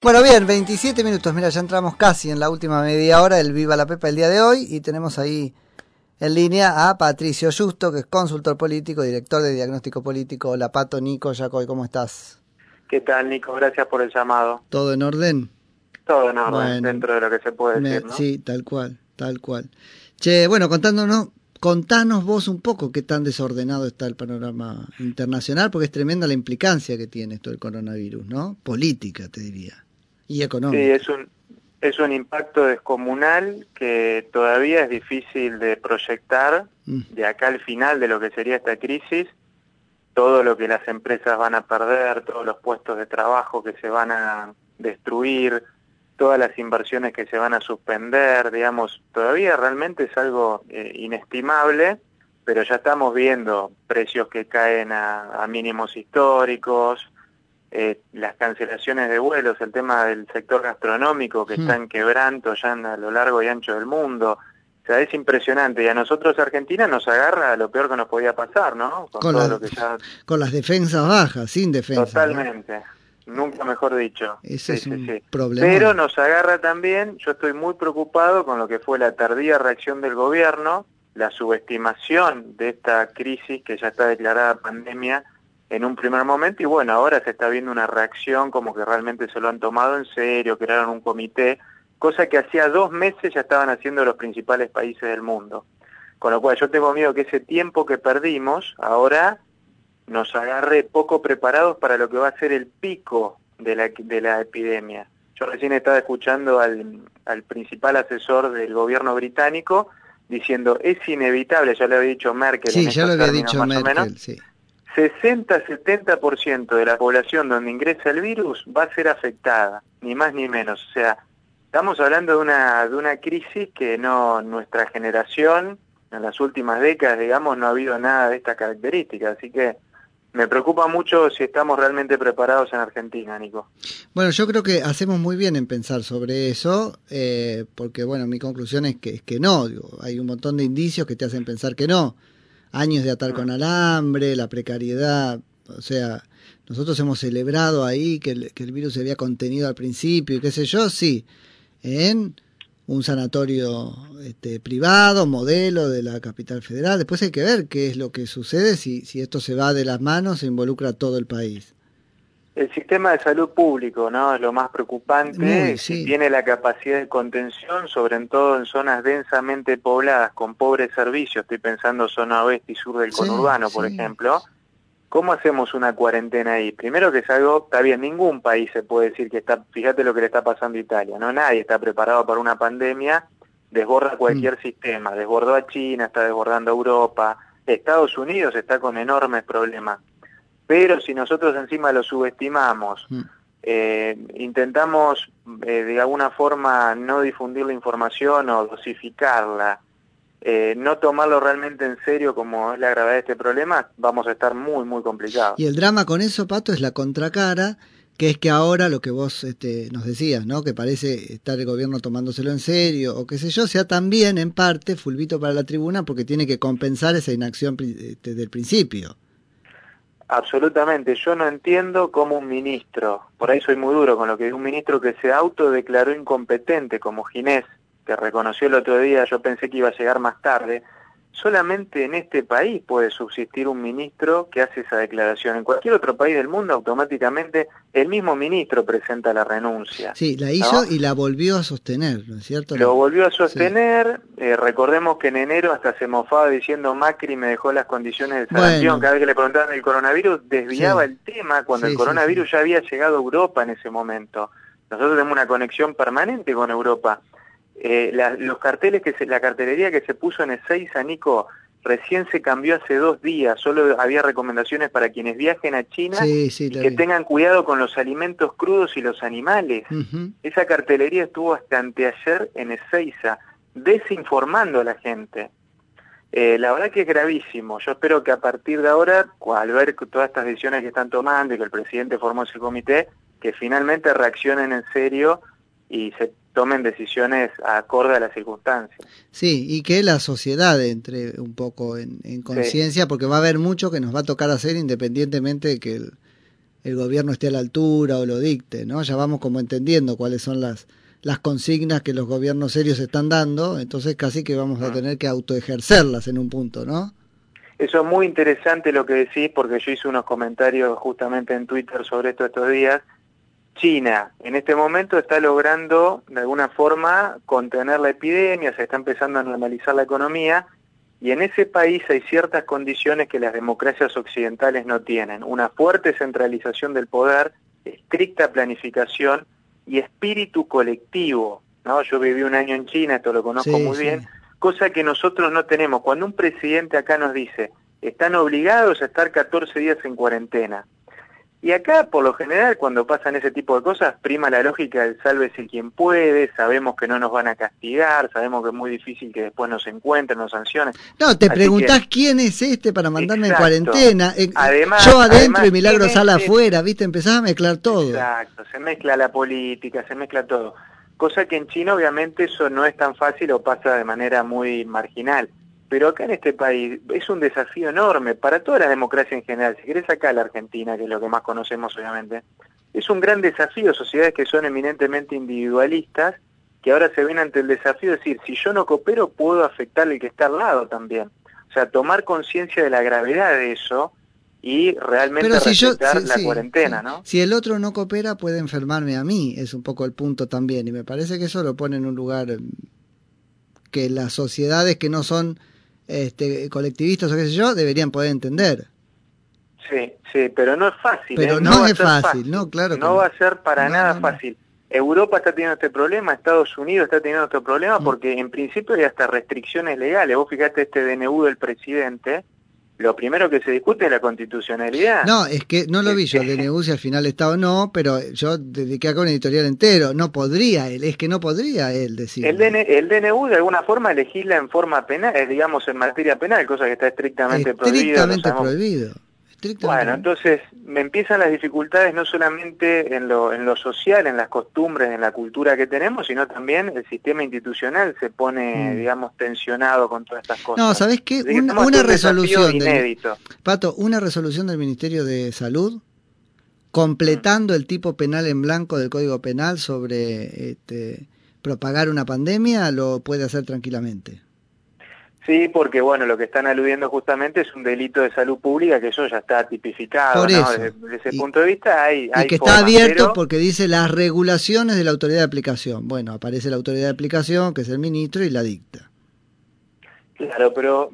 Bueno, bien, 27 minutos. Mira, ya entramos casi en la última media hora del Viva la Pepa el día de hoy y tenemos ahí en línea a Patricio Justo, que es consultor político, director de diagnóstico político. Hola, Pato, Nico, Jacoy, ¿cómo estás? ¿Qué tal, Nico? Gracias por el llamado. ¿Todo en orden? Todo en orden, dentro de lo que se puede decir, ¿no? Sí, tal cual, tal cual. Che, bueno, contándonos, contanos vos un poco qué tan desordenado está el panorama internacional, porque es tremenda la implicancia que tiene esto del coronavirus, ¿no? Política, te diría. Y económico. Sí, es un, es un impacto descomunal que todavía es difícil de proyectar mm. de acá al final de lo que sería esta crisis, todo lo que las empresas van a perder, todos los puestos de trabajo que se van a destruir, todas las inversiones que se van a suspender, digamos, todavía realmente es algo eh, inestimable, pero ya estamos viendo precios que caen a mínimos históricos, eh, las cancelaciones de vuelos, el tema del sector gastronómico que hmm. está en quebranto ya a lo largo y ancho del mundo. O sea, es impresionante. Y a nosotros Argentina nos agarra lo peor que nos podía pasar, ¿no? Con, con las defensas bajas, sin defensa. Totalmente. Nunca mejor dicho. Ese es un problema. Pero nos agarra también, yo estoy muy preocupado con lo que fue la tardía reacción del gobierno, la subestimación de esta crisis que ya está declarada pandemia en un primer momento y bueno, ahora se está viendo una reacción como que realmente se lo han tomado en serio, crearon un comité, cosa que hacía dos meses ya estaban haciendo los principales países del mundo. Con lo cual yo tengo miedo que ese tiempo que perdimos ahora nos agarre poco preparados para lo que va a ser el pico de la, de la epidemia. Yo recién estaba escuchando al, al principal asesor del gobierno británico diciendo es inevitable, ya le había dicho Merkel. Sí, ya lo había dicho Merkel, sí 60-70% de la población donde ingresa el virus va a ser afectada, ni más ni menos. O sea, estamos hablando de una, de una crisis que no nuestra generación, en las últimas décadas, digamos, no ha habido nada de esta característica. Así que me preocupa mucho si estamos realmente preparados en Argentina, Nico. Bueno, yo creo que hacemos muy bien en pensar sobre eso, eh, porque bueno, mi conclusión es que, es que no, hay un montón de indicios que te hacen pensar que no años de atar con alambre, la precariedad, o sea, nosotros hemos celebrado ahí que el, que el virus se había contenido al principio y qué sé yo, sí, en un sanatorio este, privado, modelo de la capital federal. Después hay que ver qué es lo que sucede si, si esto se va de las manos, se involucra a todo el país. El sistema de salud público, ¿no? Es lo más preocupante. Tiene la capacidad de contención, sobre todo en zonas densamente pobladas, con pobres servicios. Estoy pensando zona oeste y sur del conurbano, por ejemplo. ¿Cómo hacemos una cuarentena ahí? Primero que es algo, está bien, ningún país se puede decir que está, fíjate lo que le está pasando a Italia, ¿no? Nadie está preparado para una pandemia, desborda cualquier mm. sistema, desbordó a China, está desbordando a Europa, Estados Unidos está con enormes problemas pero si nosotros encima lo subestimamos, mm. eh, intentamos eh, de alguna forma no difundir la información o dosificarla, eh, no tomarlo realmente en serio como es la gravedad de este problema, vamos a estar muy, muy complicados. Y el drama con eso, Pato, es la contracara, que es que ahora lo que vos este, nos decías, ¿no? que parece estar el gobierno tomándoselo en serio, o qué sé yo, sea también en parte fulvito para la tribuna porque tiene que compensar esa inacción este, del principio. Absolutamente, yo no entiendo cómo un ministro, por ahí soy muy duro con lo que es un ministro que se autodeclaró incompetente como Ginés, que reconoció el otro día, yo pensé que iba a llegar más tarde, solamente en este país puede subsistir un ministro que hace esa declaración. En cualquier otro país del mundo automáticamente el mismo ministro presenta la renuncia. Sí, la hizo y la volvió a sostener, ¿no es cierto? Lo volvió a sostener, eh, recordemos que en enero hasta se mofaba diciendo Macri me dejó las condiciones de sarampión, cada vez que le preguntaban el coronavirus desviaba el tema cuando el coronavirus ya había llegado a Europa en ese momento. Nosotros tenemos una conexión permanente con Europa. Eh, los carteles que se, la cartelería que se puso en Ezeiza, Nico, recién se cambió hace dos días, solo había recomendaciones para quienes viajen a China y que tengan cuidado con los alimentos crudos y los animales. Esa cartelería estuvo hasta anteayer en Ezeiza, desinformando a la gente. Eh, la verdad que es gravísimo. Yo espero que a partir de ahora, al ver todas estas decisiones que están tomando y que el presidente formó ese comité, que finalmente reaccionen en serio y se tomen decisiones acorde a las circunstancias. Sí, y que la sociedad entre un poco en, conciencia, porque va a haber mucho que nos va a tocar hacer independientemente de que el, el gobierno esté a la altura o lo dicte, ¿no? Ya vamos como entendiendo cuáles son las, las consignas que los gobiernos serios están dando, entonces casi que vamos a tener que autoejercerlas en un punto, ¿no? Eso es muy interesante lo que decís, porque yo hice unos comentarios justamente en Twitter sobre esto estos días. China en este momento está logrando de alguna forma contener la epidemia, se está empezando a normalizar la economía, y en ese país hay ciertas condiciones que las democracias occidentales no tienen. Una fuerte centralización del poder, estricta planificación y espíritu colectivo. ¿no? Yo viví un año en China, esto lo conozco muy bien cosa que nosotros no tenemos. Cuando un presidente acá nos dice, están obligados a estar 14 días en cuarentena. Y acá, por lo general, cuando pasan ese tipo de cosas, prima la lógica del sálvese quien puede, sabemos que no nos van a castigar, sabemos que es muy difícil que después nos encuentren, nos sancionen. No, te preguntás quién es este para mandarme en cuarentena. Eh, además, Yo adentro y Milagro sale este? afuera, ¿viste? Empezás a mezclar todo. Exacto, se mezcla la política, se mezcla todo cosa que en China obviamente eso no es tan fácil o pasa de manera muy marginal. Pero acá en este país es un desafío enorme para toda la democracia en general. Si querés acá la Argentina, que es lo que más conocemos obviamente, es un gran desafío, sociedades que son eminentemente individualistas, que ahora se ven ante el desafío de decir, si yo no coopero puedo afectar al que está al lado también. O sea, tomar conciencia de la gravedad de eso y realmente respetar la cuarentena, ¿no? Si el otro no coopera puede enfermarme a mí, es un poco el punto también y me parece que eso lo pone en un lugar em, que las sociedades que no son este, colectivistas o qué sé yo deberían poder entender. Sí, sí, pero no es fácil. Pero ¿eh? no, es fácil, no, claro. No va a ser para nada fácil. Europa está teniendo este problema, Estados Unidos está teniendo este problema mm. porque en principio hay hasta restricciones legales. Vos fíjate este DNU del presidente, lo primero que se discute es la constitucionalidad. No, es que no lo vi yo, el DNU si al final está o no, pero yo dediqué acá un editorial entero. No podría él, es que no podría él decir. El, el DNU de alguna forma legisla en forma penal, eh, digamos en materia penal, cosa que está estrictamente, estrictamente prohibido. Bueno, entonces me empiezan las dificultades no solamente en lo, en lo social, en las costumbres, en la cultura que tenemos, sino también el sistema institucional se pone, mm. digamos, tensionado con todas estas cosas. No, ¿sabés qué? una resolución. Inédito. Pato, una resolución del Ministerio de Salud completando el tipo penal en blanco del Código Penal sobre este, propagar una pandemia, lo puede hacer tranquilamente. Sí, porque bueno, lo que están aludiendo justamente es un delito de salud pública que eso ya está tipificado. Desde, ese punto de vista hay... Y que está abierto porque dice las regulaciones de la autoridad de aplicación. Bueno, aparece la autoridad de aplicación, que es el ministro, y la dicta. Claro, pero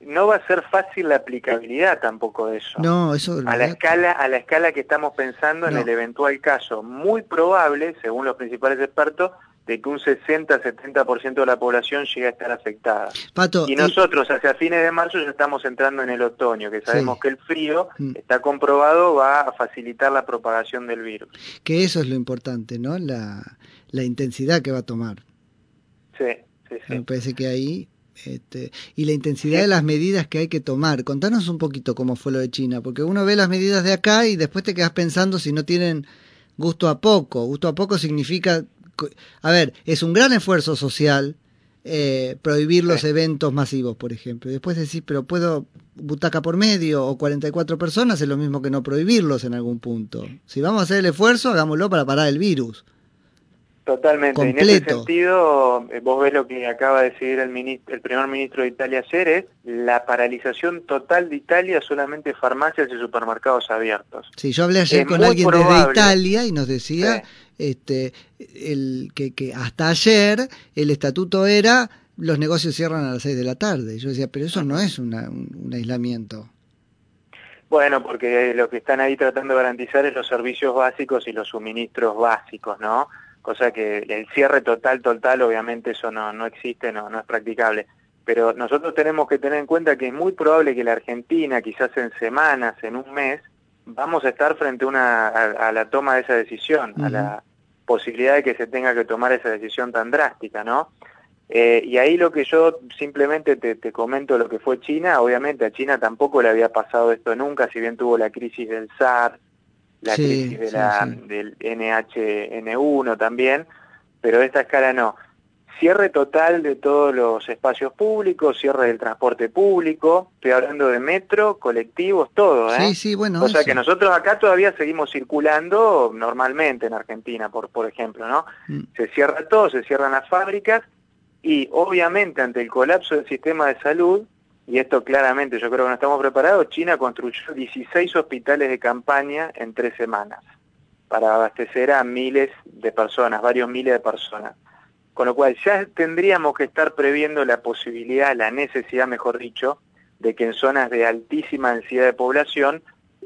no va a ser fácil la aplicabilidad tampoco de eso. No, eso a la escala a la escala que estamos pensando en el eventual caso, muy probable, según los principales expertos, de que un 60-70% de la población llegue a estar afectada. y nosotros hacia fines de marzo ya estamos entrando en el otoño, que sabemos que el frío, mm. está comprobado, va a facilitar la propagación del virus. Que eso es lo importante, ¿no? La, la intensidad que va a tomar. Sí, sí, sí. Me parece que ahí... Este, y la intensidad de las medidas que hay que tomar. Contanos un poquito cómo fue lo de China, porque uno ve las medidas de acá y después te quedas pensando si no tienen gusto a poco. Gusto a poco significa a ver, es un gran esfuerzo social eh, prohibir los eventos masivos, por ejemplo. Después decir, pero puedo butaca por medio o 44 personas, es lo mismo que no prohibirlos en algún punto. Si vamos a hacer el esfuerzo, hagámoslo para parar el virus. Totalmente. En ese sentido, eh, vos ves lo que acaba de decidir el, el primer ministro de Italia ayer, es la paralización total de Italia, solamente farmacias y supermercados abiertos. Sí, yo hablé ayer con alguien desde Italia y nos decía este, el, que, que hasta ayer el estatuto era los negocios cierran a las 6 de la tarde. Yo decía, pero eso no es una, un, aislamiento. Bueno, porque lo que están ahí tratando de garantizar es los servicios básicos y los suministros básicos, ¿no? Cosa que el cierre total, total, obviamente eso no, no existe, no, no es practicable. Pero nosotros tenemos que tener en cuenta que es muy probable que la Argentina, quizás en semanas, en un mes, vamos a estar frente a, una, a, la toma de esa decisión, a la posibilidad de que se tenga que tomar esa decisión tan drástica, ¿no? Eh, y ahí lo que yo simplemente te, comento lo que fue China, obviamente a China tampoco le había pasado esto nunca, si bien tuvo la crisis del SARS, la crisis de la, del NHN1 también, pero de esta escala no. Cierre total de todos los espacios públicos, cierre del transporte público, estoy hablando de metro, colectivos, todo, ¿eh? Sí, sí, bueno. O sea que nosotros acá todavía seguimos circulando normalmente en Argentina, por, por ejemplo, ¿no? Mm. Se cierra todo, se cierran las fábricas y obviamente ante el colapso del sistema de salud, y esto claramente yo creo que no estamos preparados, China construyó 16 hospitales de campaña en tres semanas para abastecer a miles de personas, varios miles de personas. Con lo cual ya tendríamos que estar previendo la posibilidad, la necesidad, mejor dicho, de que en zonas de altísima densidad de población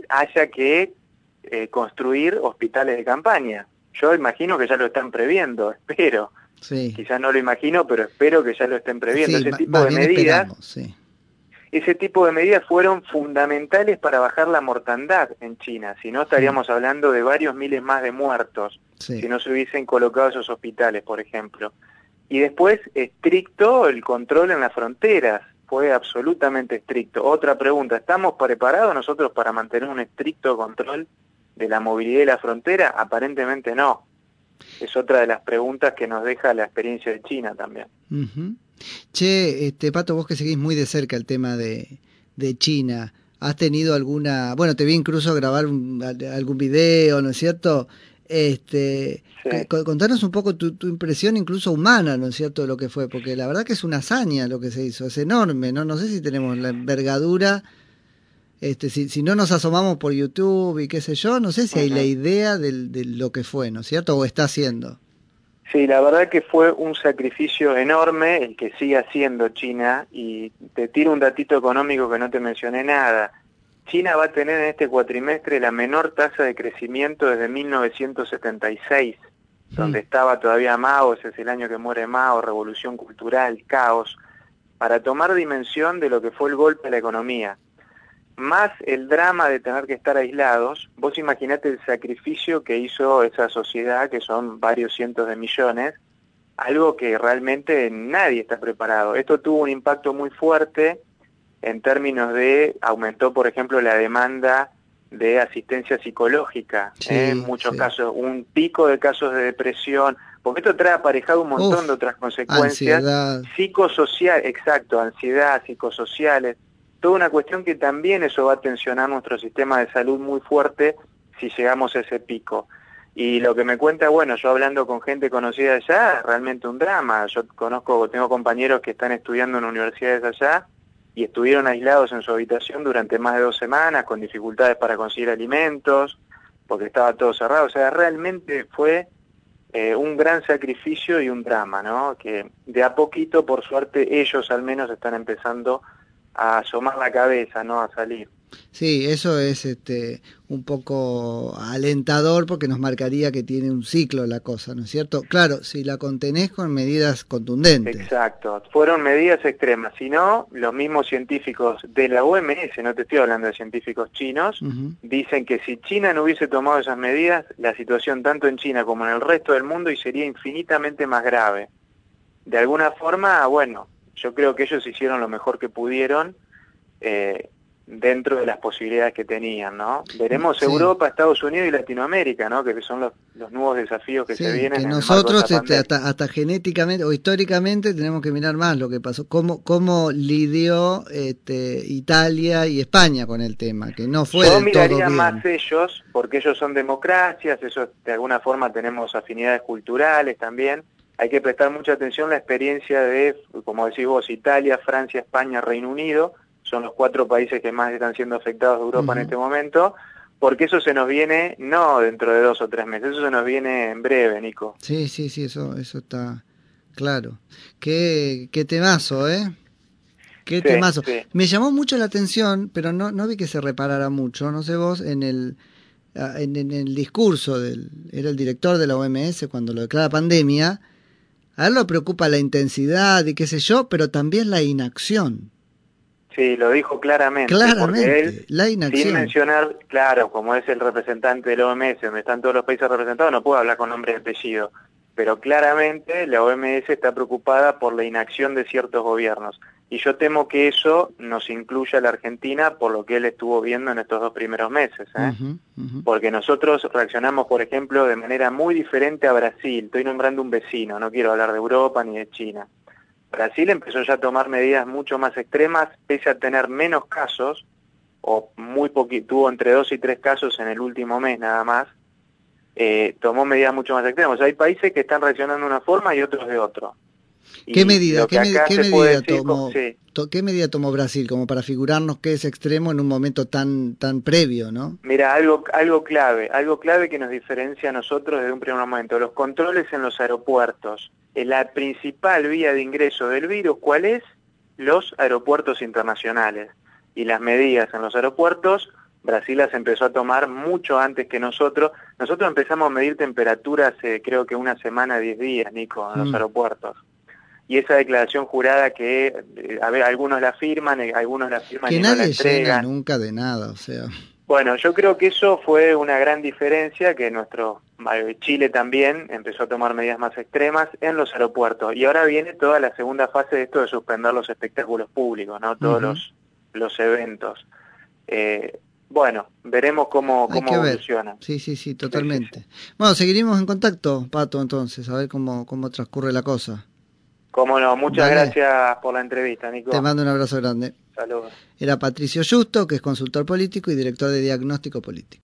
haya que eh, construir hospitales de campaña. Yo imagino que ya lo están previendo, espero. Sí. Quizás no lo imagino, pero espero que ya lo estén previendo. ese tipo de medidas, ese tipo de medidas fueron fundamentales para bajar la mortandad en China. Si no estaríamos hablando de varios miles más de muertos si no se hubiesen colocado esos hospitales, por ejemplo. Y después, estricto el control en las fronteras, fue absolutamente estricto. Otra pregunta, ¿estamos preparados nosotros para mantener un estricto control de la movilidad de la frontera? Aparentemente no. Es otra de las preguntas que nos deja la experiencia de China también. Che, este, Pato, vos que seguís muy de cerca el tema de, de China, ¿has tenido alguna, bueno, te vi incluso grabar algún video, ¿no es cierto? Este, Contanos un poco tu, impresión incluso humana, ¿no es cierto?, de lo que fue, porque la verdad que es una hazaña lo que se hizo, es enorme, ¿no? No sé si tenemos la envergadura, este, si, si no nos asomamos por YouTube y qué sé yo, no sé si hay la idea de, lo que fue, ¿no es cierto?, o está haciendo. Sí, la verdad que fue un sacrificio enorme el que sigue haciendo China y te tiro un datito económico que no te mencioné nada. China va a tener en este cuatrimestre la menor tasa de crecimiento desde 1976, donde estaba todavía Mao, ese es el año que muere Mao, revolución cultural, caos, para tomar dimensión de lo que fue el golpe a la economía. Más el drama de tener que estar aislados, vos imaginate el sacrificio que hizo esa sociedad, que son varios cientos de millones, algo que realmente nadie está preparado. Esto tuvo un impacto muy fuerte en términos de, aumentó por ejemplo la demanda de asistencia psicológica, ¿eh? en muchos casos, un pico de casos de depresión, porque esto trae aparejado un montón de otras consecuencias, psicosocial, exacto, ansiedad, psicosociales, toda una cuestión que también eso va a tensionar nuestro sistema de salud muy fuerte si llegamos a ese pico. Y lo que me cuenta, bueno, yo hablando con gente conocida allá, es realmente un drama. Yo conozco, tengo compañeros que están estudiando en universidades allá y estuvieron aislados en su habitación durante más de dos semanas con dificultades para conseguir alimentos, porque estaba todo cerrado. O sea, realmente fue eh, un gran sacrificio y un drama, ¿no? Que de a poquito, por suerte, ellos al menos están empezando a asomar la cabeza, ¿no? A salir. Sí, eso es este, un poco alentador porque nos marcaría que tiene un ciclo la cosa, ¿no es cierto? Claro, si la contenés con medidas contundentes. Exacto, fueron medidas extremas. Si no, los mismos científicos de la OMS, no te estoy hablando de científicos chinos, dicen que si China no hubiese tomado esas medidas, la situación tanto en China como en el resto del mundo y sería infinitamente más grave. De alguna forma, bueno, yo creo que ellos hicieron lo mejor que pudieron. Eh, dentro de las posibilidades que tenían, ¿no? Veremos Europa, Estados Unidos y Latinoamérica, ¿no? Que son los, nuevos desafíos que se vienen. Que nosotros este, hasta, genéticamente o históricamente tenemos que mirar más lo que pasó, cómo, cómo lidió este, Italia y España con el tema, que no fue Yo miraría más ellos, porque ellos son democracias, eso de alguna forma tenemos afinidades culturales también. Hay que prestar mucha atención a la experiencia de, como decís vos, Italia, Francia, España, Reino Unido, son los cuatro países que más están siendo afectados de Europa en este momento, porque eso se nos viene no dentro de dos o tres meses, eso se nos viene en breve, Nico. Sí, sí, sí, eso, eso está claro. Qué, qué temazo, ¿eh? Qué temazo. Me llamó mucho la atención, pero no, no vi que se reparara mucho, no sé vos, en el, en, en el discurso del, era el director de la OMS cuando lo declara pandemia, a él lo preocupa la intensidad y qué sé yo, pero también la inacción. Sí, lo dijo claramente. Claramente, él, la inacción. Sin mencionar, claro, como es el representante del OMS, donde están todos los países representados, no puedo hablar con nombre y apellido. Pero claramente la OMS está preocupada por la inacción de ciertos gobiernos. Y yo temo que eso nos incluya a la Argentina por lo que él estuvo viendo en estos dos primeros meses. ¿eh? Porque nosotros reaccionamos, por ejemplo, de manera muy diferente a Brasil. Estoy nombrando un vecino, no quiero hablar de Europa ni de China. Brasil empezó ya a tomar medidas mucho más extremas, pese a tener menos casos, o muy poquito, tuvo entre dos y tres casos en el último mes nada más, eh, tomó medidas mucho más extremas. hay países que están reaccionando de una forma y otros de otro. ¿Qué medida, qué, medida tomó, ¿qué medida tomó Brasil como para figurarnos que es extremo en un momento tan tan previo, no? Mira, algo algo clave, algo clave que nos diferencia a nosotros desde un primer momento, los controles en los aeropuertos. La principal vía de ingreso del virus, ¿cuál es? Los aeropuertos internacionales. Y las medidas en los aeropuertos Brasil las empezó a tomar mucho antes que nosotros. Nosotros empezamos a medir temperatura hace creo que una semana, diez días, Nico, en los mm. aeropuertos y esa declaración jurada que eh, a ver, algunos la firman, eh, algunos la firman que y nadie no la entregan. nunca de nada, o sea. Bueno, yo creo que eso fue una gran diferencia, que nuestro eh, Chile también empezó a tomar medidas más extremas en los aeropuertos. Y ahora viene toda la segunda fase de esto de suspender los espectáculos públicos, ¿no? Todos los, los eventos. bueno, veremos cómo, cómo evoluciona. Sí, sí, sí, totalmente. Bueno, seguiremos en contacto, Pato, entonces, a ver cómo, cómo transcurre la cosa. Cómo no, muchas gracias por la entrevista, Nico. Te mando un abrazo grande. Saludos. Era Patricio Justo, que es consultor político y director de diagnóstico político.